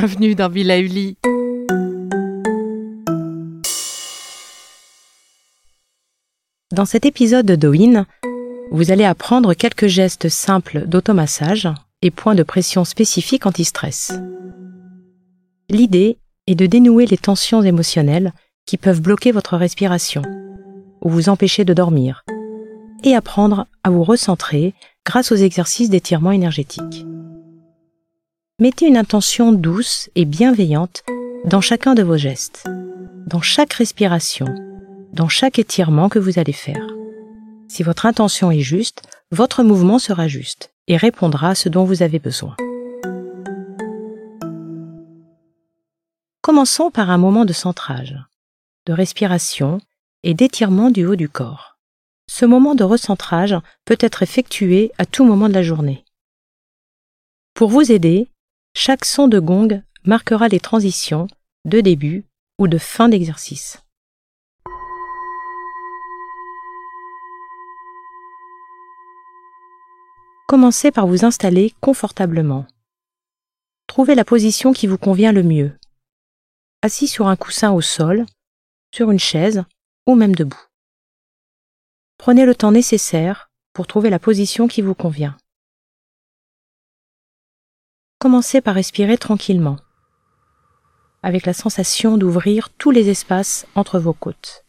Bienvenue dans Villa Uli. Dans cet épisode de Doin, vous allez apprendre quelques gestes simples d'automassage et points de pression spécifiques anti-stress. L'idée est de dénouer les tensions émotionnelles qui peuvent bloquer votre respiration ou vous empêcher de dormir et apprendre à vous recentrer grâce aux exercices d'étirement énergétique. Mettez une intention douce et bienveillante dans chacun de vos gestes, dans chaque respiration, dans chaque étirement que vous allez faire. Si votre intention est juste, votre mouvement sera juste et répondra à ce dont vous avez besoin. Commençons par un moment de centrage, de respiration et d'étirement du haut du corps. Ce moment de recentrage peut être effectué à tout moment de la journée. Pour vous aider, chaque son de gong marquera les transitions de début ou de fin d'exercice. Commencez par vous installer confortablement. Trouvez la position qui vous convient le mieux. Assis sur un coussin au sol, sur une chaise ou même debout. Prenez le temps nécessaire pour trouver la position qui vous convient. Commencez par respirer tranquillement, avec la sensation d'ouvrir tous les espaces entre vos côtes.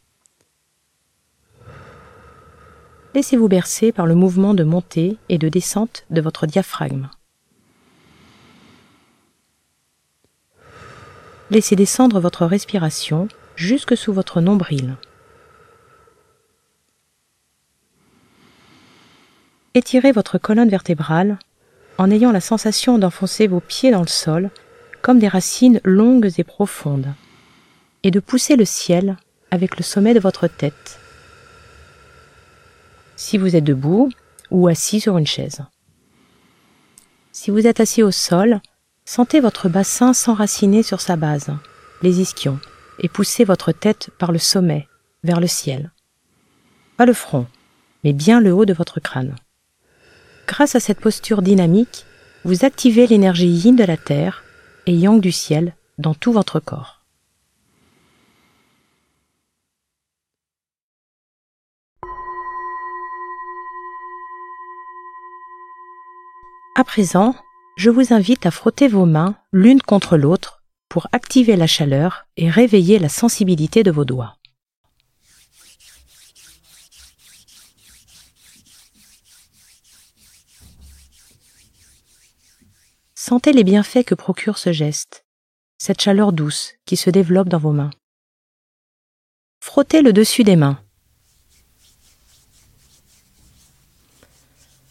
Laissez-vous bercer par le mouvement de montée et de descente de votre diaphragme. Laissez descendre votre respiration jusque sous votre nombril. Étirez votre colonne vertébrale en ayant la sensation d'enfoncer vos pieds dans le sol comme des racines longues et profondes, et de pousser le ciel avec le sommet de votre tête, si vous êtes debout ou assis sur une chaise. Si vous êtes assis au sol, sentez votre bassin s'enraciner sur sa base, les ischions, et poussez votre tête par le sommet, vers le ciel. Pas le front, mais bien le haut de votre crâne. Grâce à cette posture dynamique, vous activez l'énergie yin de la terre et yang du ciel dans tout votre corps. À présent, je vous invite à frotter vos mains l'une contre l'autre pour activer la chaleur et réveiller la sensibilité de vos doigts. Sentez les bienfaits que procure ce geste, cette chaleur douce qui se développe dans vos mains. Frottez le dessus des mains.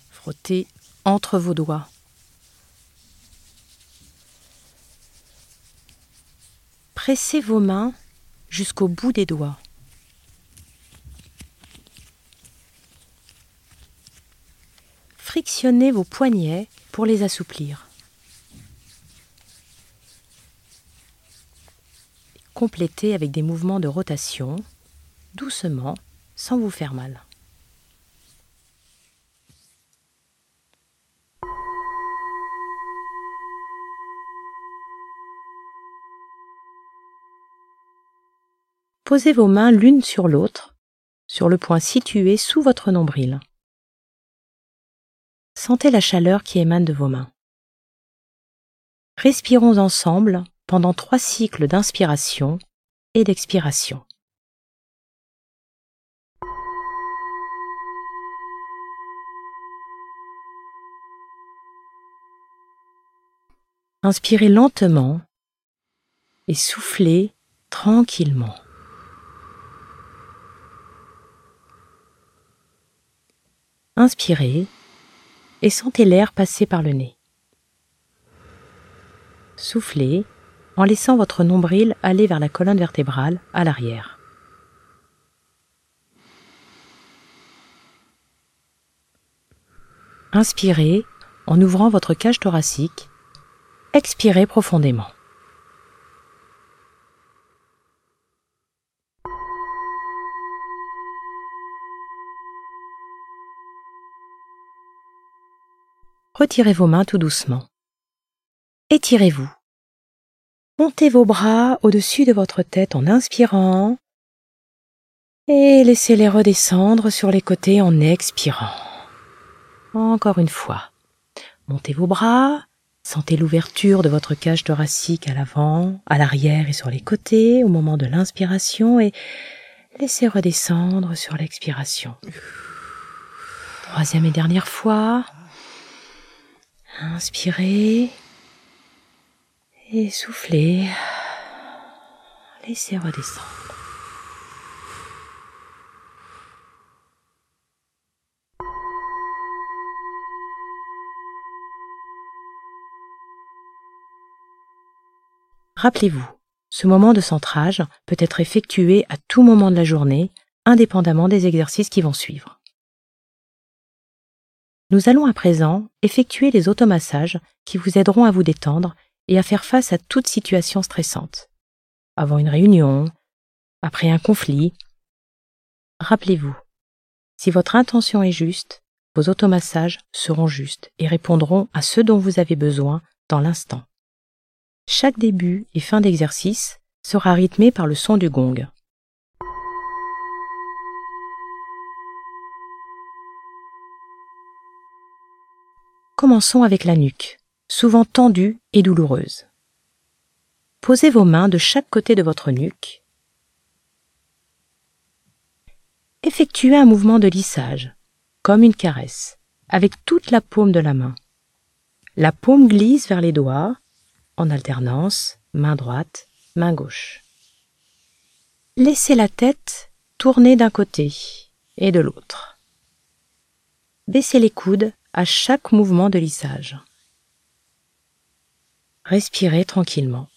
Frottez entre vos doigts. Pressez vos mains jusqu'au bout des doigts. Frictionnez vos poignets pour les assouplir. Complétez avec des mouvements de rotation, doucement, sans vous faire mal. Posez vos mains l'une sur l'autre sur le point situé sous votre nombril. Sentez la chaleur qui émane de vos mains. Respirons ensemble pendant trois cycles d'inspiration et d'expiration. Inspirez lentement et soufflez tranquillement. Inspirez et sentez l'air passer par le nez. Soufflez en laissant votre nombril aller vers la colonne vertébrale à l'arrière. Inspirez en ouvrant votre cage thoracique. Expirez profondément. retirez vos mains tout doucement. Étirez-vous. Montez vos bras au-dessus de votre tête en inspirant et laissez-les redescendre sur les côtés en expirant. Encore une fois. Montez vos bras, sentez l'ouverture de votre cage thoracique à l'avant, à l'arrière et sur les côtés au moment de l'inspiration et laissez redescendre sur l'expiration. Troisième et dernière fois. Inspirez et soufflez. Laissez redescendre. Rappelez-vous, ce moment de centrage peut être effectué à tout moment de la journée, indépendamment des exercices qui vont suivre. Nous allons à présent effectuer les automassages qui vous aideront à vous détendre et à faire face à toute situation stressante. Avant une réunion, après un conflit. Rappelez-vous, si votre intention est juste, vos automassages seront justes et répondront à ce dont vous avez besoin dans l'instant. Chaque début et fin d'exercice sera rythmé par le son du gong. Commençons avec la nuque, souvent tendue et douloureuse. Posez vos mains de chaque côté de votre nuque. Effectuez un mouvement de lissage, comme une caresse, avec toute la paume de la main. La paume glisse vers les doigts, en alternance, main droite, main gauche. Laissez la tête tourner d'un côté et de l'autre. Baissez les coudes à chaque mouvement de lissage. Respirez tranquillement.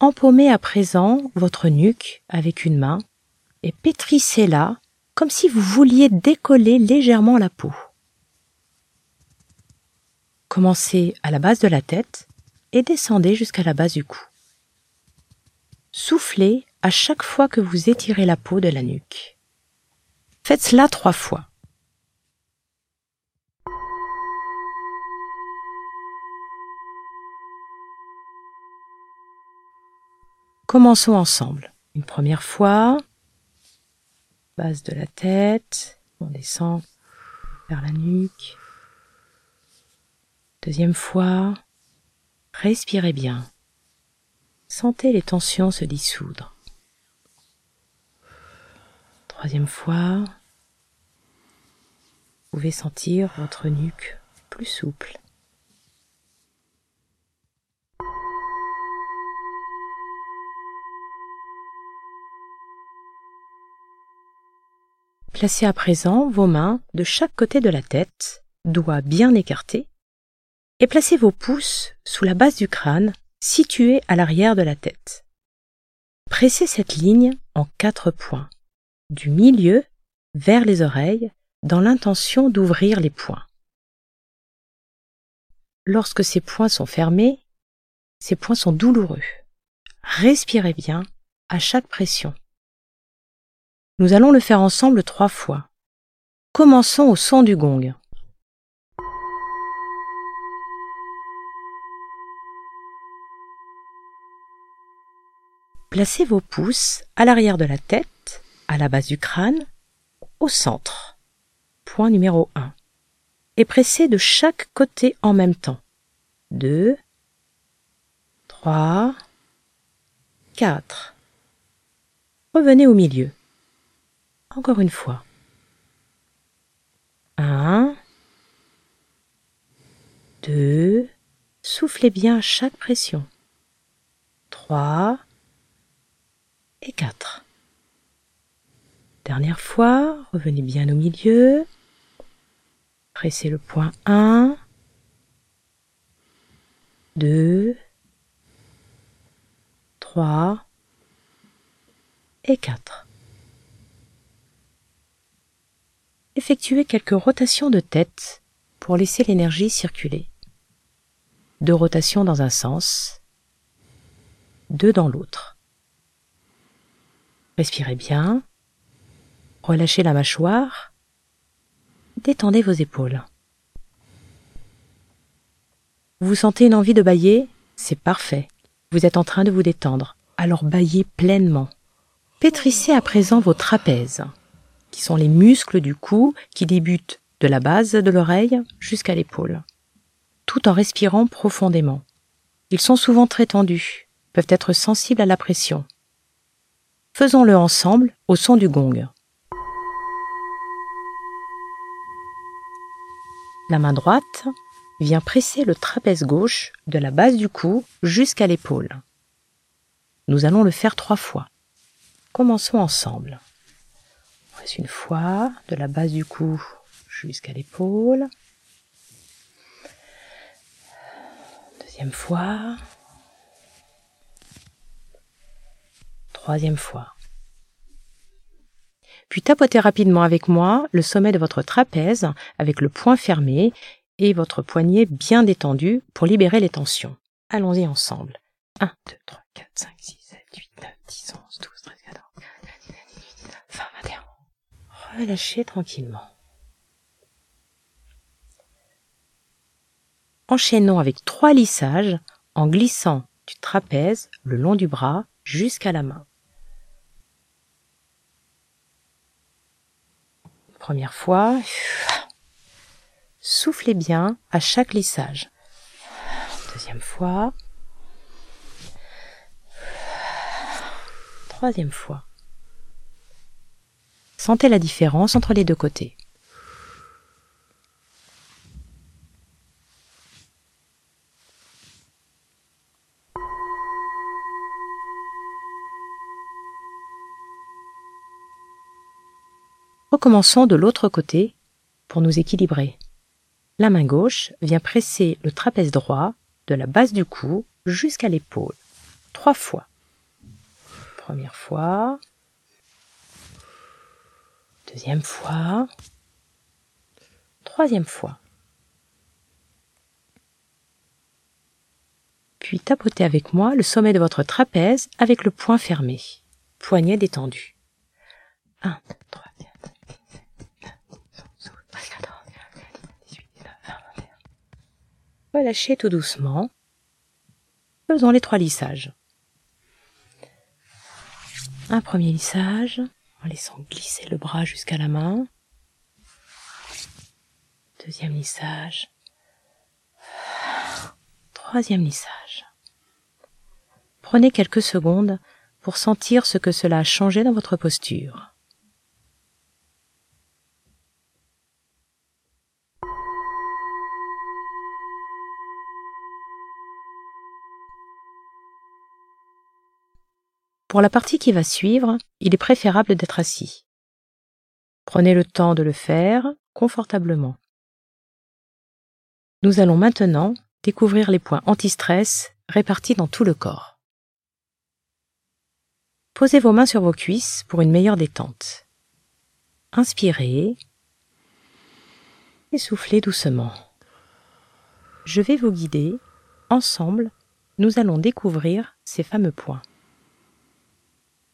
Empaumez à présent votre nuque avec une main et pétrissez-la comme si vous vouliez décoller légèrement la peau. Commencez à la base de la tête et descendez jusqu'à la base du cou. Soufflez à chaque fois que vous étirez la peau de la nuque. Faites cela trois fois. Commençons ensemble. Une première fois, base de la tête, on descend vers la nuque. Deuxième fois, respirez bien. Sentez les tensions se dissoudre. Troisième fois, vous pouvez sentir votre nuque plus souple. Placez à présent vos mains de chaque côté de la tête, doigts bien écartés, et placez vos pouces sous la base du crâne, située à l'arrière de la tête. Pressez cette ligne en quatre points du milieu vers les oreilles dans l'intention d'ouvrir les poings. Lorsque ces points sont fermés, ces points sont douloureux. Respirez bien à chaque pression. Nous allons le faire ensemble trois fois. Commençons au son du gong. Placez vos pouces à l'arrière de la tête, à la base du crâne, au centre. Point numéro 1. Et pressez de chaque côté en même temps. 2, 3, 4. Revenez au milieu. Encore une fois. 1, 2, soufflez bien chaque pression. 3 et 4. Dernière fois, revenez bien au milieu. Pressez le point 1, 2, 3 et 4. Effectuez quelques rotations de tête pour laisser l'énergie circuler. Deux rotations dans un sens, deux dans l'autre. Respirez bien, relâchez la mâchoire, détendez vos épaules. Vous sentez une envie de bailler? C'est parfait. Vous êtes en train de vous détendre. Alors baillez pleinement. Pétrissez à présent vos trapèzes, qui sont les muscles du cou qui débutent de la base de l'oreille jusqu'à l'épaule, tout en respirant profondément. Ils sont souvent très tendus, peuvent être sensibles à la pression. Faisons-le ensemble au son du gong. La main droite vient presser le trapèze gauche de la base du cou jusqu'à l'épaule. Nous allons le faire trois fois. Commençons ensemble. Presse une fois de la base du cou jusqu'à l'épaule. Deuxième fois. Troisième fois. Puis tapotez rapidement avec moi le sommet de votre trapèze avec le poing fermé et votre poignet bien détendu pour libérer les tensions. Allons-y ensemble. 1, 2, 3, 4, 5, 6, 7, 8, 9, 10, 11, 12, 13, 14, 15, 16, 17, 18, 19, 20, 21. Relâchez tranquillement. Enchaînons avec trois lissages en glissant du trapèze le long du bras jusqu'à la main. Première fois. Soufflez bien à chaque lissage. Deuxième fois. Troisième fois. Sentez la différence entre les deux côtés. Recommençons de l'autre côté pour nous équilibrer. La main gauche vient presser le trapèze droit de la base du cou jusqu'à l'épaule. Trois fois. Première fois. Deuxième fois. Troisième fois. Puis tapotez avec moi le sommet de votre trapèze avec le poing fermé. Poignet détendu. 1, 2, 3, 4, 5, 6, 7, 8, 9, 10, 11, 12, 13, 14, 15, 16, 17, 18, 19, 20, 21. Relâchez tout doucement. Faisons les trois lissages. Un premier lissage, en laissant glisser le bras jusqu'à la main. Deuxième lissage. Troisième lissage. Prenez quelques secondes pour sentir ce que cela a changé dans votre posture. Pour la partie qui va suivre, il est préférable d'être assis. Prenez le temps de le faire confortablement. Nous allons maintenant découvrir les points anti-stress répartis dans tout le corps. Posez vos mains sur vos cuisses pour une meilleure détente. Inspirez et soufflez doucement. Je vais vous guider. Ensemble, nous allons découvrir ces fameux points.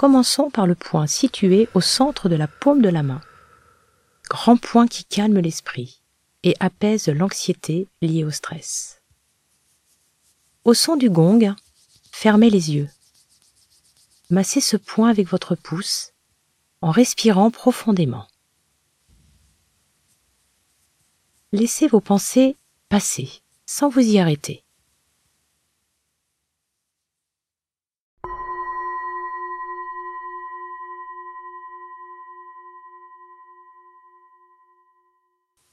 Commençons par le point situé au centre de la paume de la main. Grand point qui calme l'esprit et apaise l'anxiété liée au stress. Au son du gong, fermez les yeux. massez ce point avec votre pouce en respirant profondément. Laissez vos pensées passer sans vous y arrêter.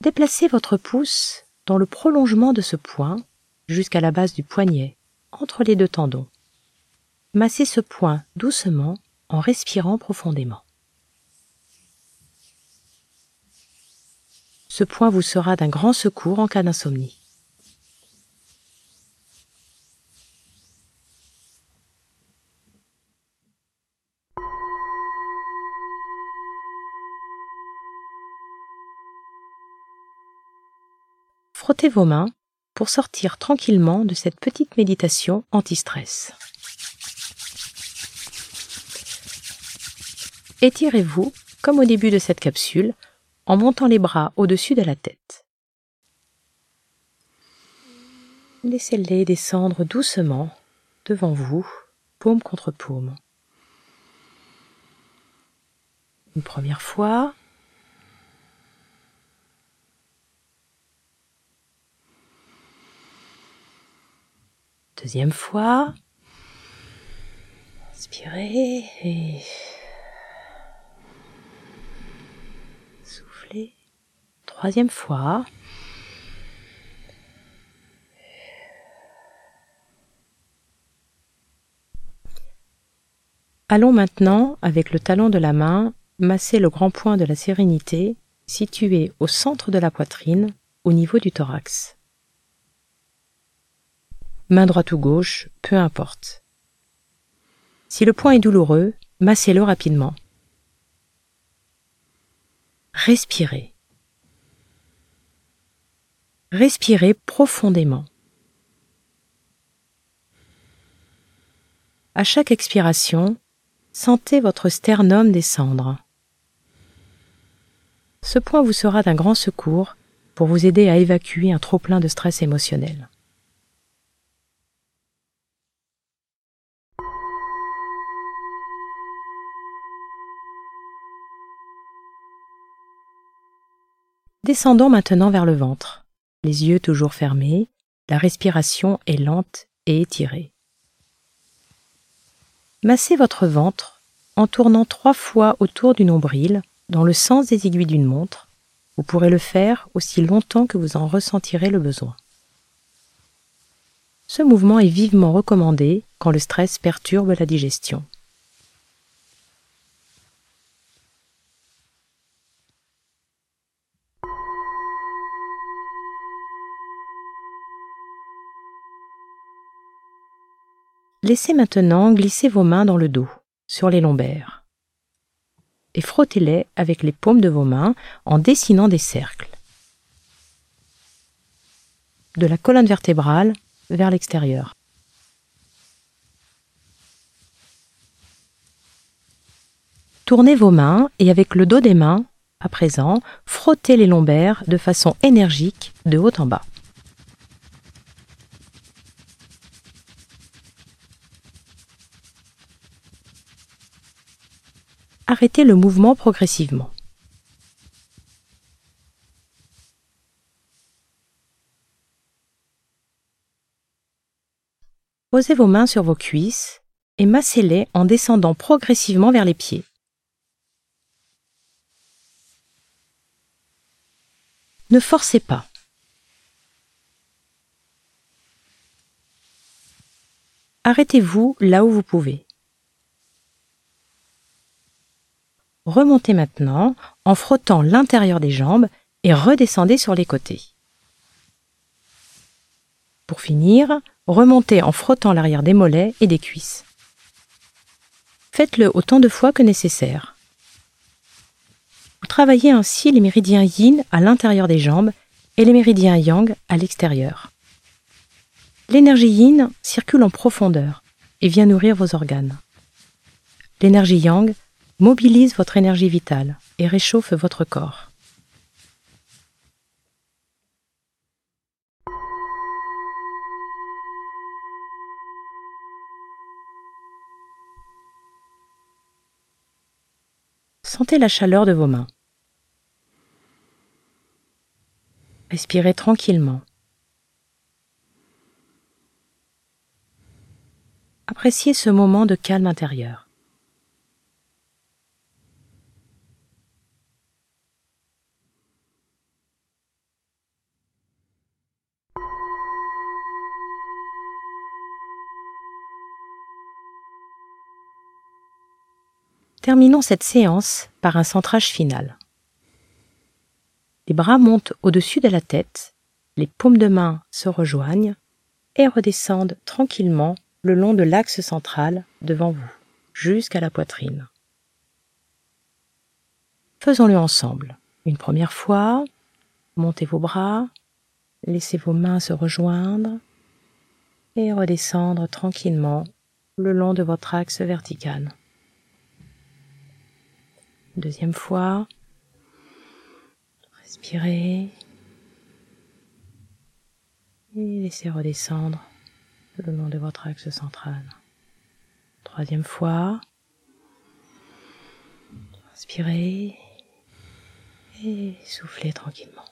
Déplacez votre pouce dans le prolongement de ce point jusqu'à la base du poignet, entre les deux tendons. Massez ce point doucement en respirant profondément. Ce point vous sera d'un grand secours en cas d'insomnie. Frottez vos mains pour sortir tranquillement de cette petite méditation anti-stress. Étirez-vous, comme au début de cette capsule, en montant les bras au-dessus de la tête. Laissez-les descendre doucement devant vous, paume contre paume. Une première fois, Deuxième fois. Inspirez et soufflez. Troisième fois. Allons maintenant, avec le talon de la main, masser le grand point de la sérénité situé au centre de la poitrine, au niveau du thorax main droite ou gauche, peu importe. Si le point est douloureux, massez-le rapidement. Respirez. Respirez profondément. À chaque expiration, sentez votre sternum descendre. Ce point vous sera d'un grand secours pour vous aider à évacuer un trop-plein de stress émotionnel. Descendons maintenant vers le ventre, les yeux toujours fermés, la respiration est lente et étirée. Massez votre ventre en tournant trois fois autour du nombril dans le sens des aiguilles d'une montre. Vous pourrez le faire aussi longtemps que vous en ressentirez le besoin. Ce mouvement est vivement recommandé quand le stress perturbe la digestion. Laissez maintenant glisser vos mains dans le dos, sur les lombaires, et frottez-les avec les paumes de vos mains en dessinant des cercles. De la colonne vertébrale vers l'extérieur. Tournez vos mains et avec le dos des mains, à présent, frottez les lombaires de façon énergique de haut en bas. Arrêtez le mouvement progressivement. Posez vos mains sur vos cuisses et massez-les en descendant progressivement vers les pieds. Ne forcez pas. Arrêtez-vous là où vous pouvez. Remontez maintenant en frottant l'intérieur des jambes et redescendez sur les côtés. Pour finir, remontez en frottant l'arrière des mollets et des cuisses. Faites-le autant de fois que nécessaire. Vous travaillez ainsi les méridiens yin à l'intérieur des jambes et les méridiens yang à l'extérieur. L'énergie yin circule en profondeur et vient nourrir vos organes. L'énergie yang mobilise votre énergie vitale et réchauffe votre corps. Sentez la chaleur de vos mains. Respirez tranquillement. Appréciez ce moment de calme intérieur. Terminons cette séance par un centrage final. Les bras montent au-dessus de la tête, les paumes de main se rejoignent et redescendent tranquillement le long de l'axe central devant vous, jusqu'à la poitrine. Faisons-le ensemble. Une première fois, montez vos bras, laissez vos mains se rejoindre et redescendre tranquillement le long de votre axe vertical. Deuxième fois. Respirez. Et laissez redescendre le long de votre axe central. Troisième fois. Inspirez et soufflez tranquillement.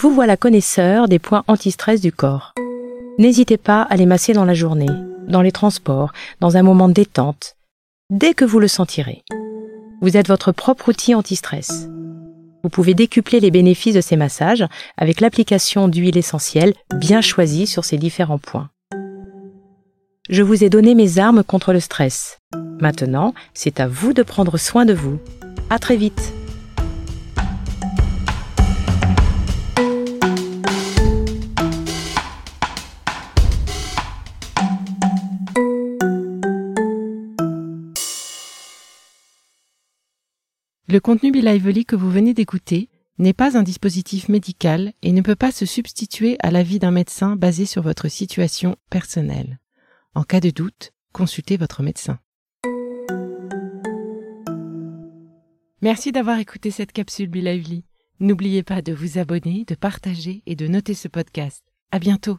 Vous voilà connaisseur des points anti-stress du corps. N'hésitez pas à les masser dans la journée, dans les transports, dans un moment de détente, dès que vous le sentirez. Vous êtes votre propre outil anti-stress. Vous pouvez décupler les bénéfices de ces massages avec l'application d'huile essentielle bien choisie sur ces différents points. Je vous ai donné mes armes contre le stress. Maintenant, c'est à vous de prendre soin de vous. À très vite! Le contenu Be que vous venez d'écouter n'est pas un dispositif médical et ne peut pas se substituer à l'avis d'un médecin basé sur votre situation personnelle. En cas de doute, consultez votre médecin. Merci d'avoir écouté cette capsule Be N'oubliez pas de vous abonner, de partager et de noter ce podcast. À bientôt!